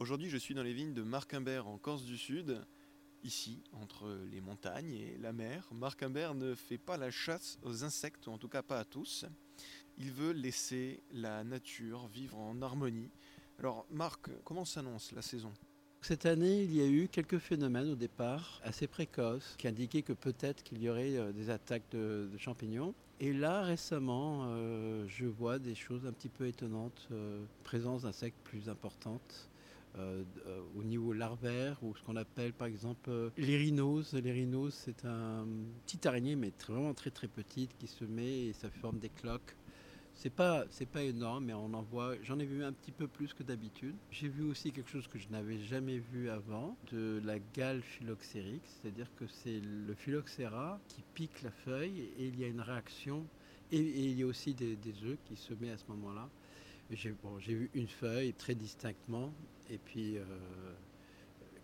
Aujourd'hui, je suis dans les vignes de Marc Imbert en Corse du Sud. Ici, entre les montagnes et la mer, Marc Imbert ne fait pas la chasse aux insectes, ou en tout cas pas à tous. Il veut laisser la nature vivre en harmonie. Alors Marc, comment s'annonce la saison? Cette année, il y a eu quelques phénomènes au départ assez précoces qui indiquaient que peut-être qu'il y aurait euh, des attaques de, champignons. Et là, récemment, euh, je vois des choses un petit peu étonnantes, euh, présence d'insectes plus importantes. Au niveau larvaire ou ce qu'on appelle par exemple rhinoses. Les c'est un petit araignée mais vraiment très très petite qui se met et ça forme des cloques c'est pas, c'est pas énorme, mais on en voit. J'en ai vu un petit peu plus que d'habitude. J'ai vu aussi quelque chose que je n'avais jamais vu avant, de la gale phylloxérique, c'est-à-dire que c'est le phylloxéra qui pique la feuille et il y a une réaction. Et, il y a aussi des, œufs qui se mettent à ce moment-là. J'ai, j'ai vu une feuille très distinctement et puis euh,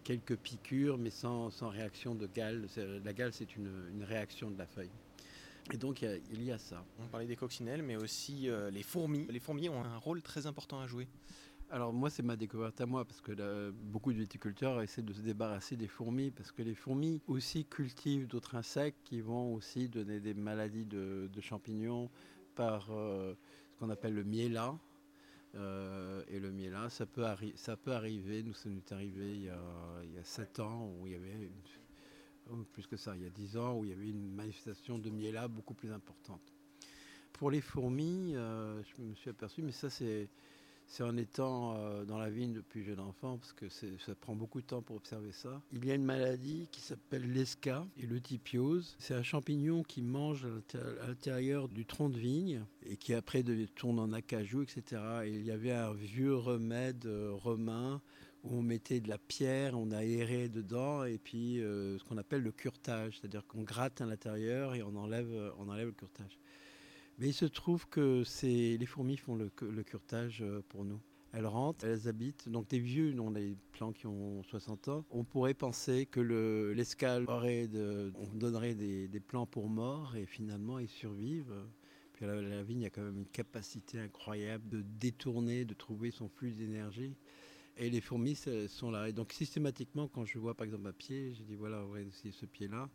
quelques piqûres, mais sans, réaction de gale. La gale, c'est une réaction de la feuille. Et donc il y, a, ça. On parlait des coccinelles, mais aussi euh, les fourmis. Les fourmis ont un rôle très important à jouer. Alors moi c'est ma découverte à moi parce que beaucoup de viticulteurs essaient de se débarrasser des fourmis parce que les fourmis aussi cultivent d'autres insectes qui vont aussi donner des maladies de, champignons par euh, ce qu'on appelle le miela. Euh, et le miela, ça peut, ça peut arriver, nous ça nous est arrivé il y, a, il y a 7 ans où il y avait Oh, plus que ça, il y a 10 ans, où il y avait une manifestation de miela beaucoup plus importante. Pour les fourmis, euh, je me suis aperçu, mais ça c'est, en étant euh, dans la vigne depuis jeune enfant, parce que ça prend beaucoup de temps pour observer ça. Il y a une maladie qui s'appelle l'esca et le typiose. C'est un champignon qui mange à l'intérieur du tronc de vigne et qui après tourne en acajou, etc. Et il y avait un vieux remède euh, romain où on mettait de la pierre, on aérait dedans, et puis euh, ce qu'on appelle le curtage, c'est-à-dire qu'on gratte à l'intérieur et on enlève, on enlève le curtage. Mais il se trouve que les fourmis font le, le, curtage euh, pour nous. Elles rentrent, elles habitent, donc des vieux, non, des plants qui ont 60 ans. On pourrait penser que l'escale on donnerait des, des, plants pour morts, et finalement ils survivent. Puis la, la vigne a quand même une capacité incroyable de détourner, de trouver son flux d'énergie. Et les fourmis sont là. Et donc systématiquement, quand je vois par exemple un pied, je dis voilà, va essayer ce pied-là,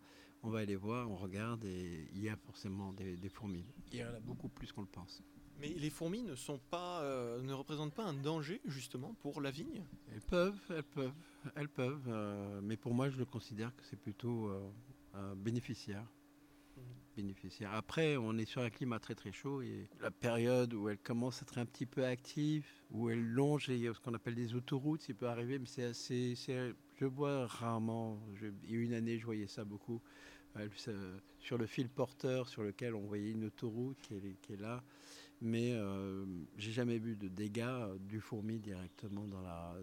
on va aller voir, on regarde et il y a forcément des, fourmis. Il y en a beaucoup plus qu'on le pense. Mais les fourmis ne sont pas, euh, ne représentent pas un danger justement pour la vigne? Elles peuvent, elles peuvent, elles peuvent. Euh, mais pour moi, je le considère que c'est plutôt euh, un bénéficiaire bénéficiaire. Après, on est sur un climat très très chaud et la période où elle commence à être un petit peu active, où elle longe ce qu'on appelle des autoroutes, ça peut arriver, mais c'est assez. Je vois rarement. il y a une année, je voyais ça beaucoup. sur le fil porteur sur lequel on voyait une autoroute qui est, là. Mais euh, j'ai jamais vu de dégâts du fourmi directement dans la.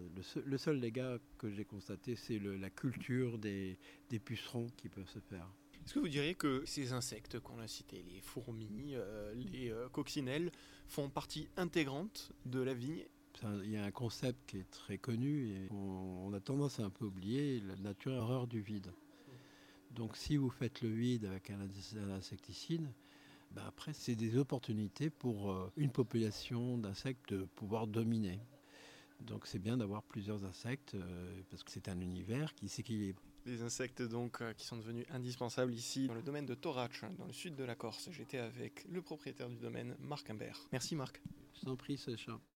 Le seul, dégât que j'ai constaté, c'est la culture des pucerons qui peuvent se faire. Est-ce que vous diriez que ces insectes qu'on a cités, les fourmis, euh, les euh, coccinelles, font partie intégrante de la vigne il y a un concept qui est très connu et on, a tendance à un peu oublier, la nature horreur du vide. Donc si vous faites le vide avec un, insecticide, ben après c'est des opportunités pour euh, une population d'insectes de pouvoir dominer. Donc c'est bien d'avoir plusieurs insectes parce que c'est un univers qui s'équilibre. Les insectes donc euh, qui sont devenus indispensables ici dans le domaine de Torach, dans le sud de la Corse. J'étais avec le propriétaire du domaine, Marc Imbert. Merci Marc. Je t'en prie, Sacha.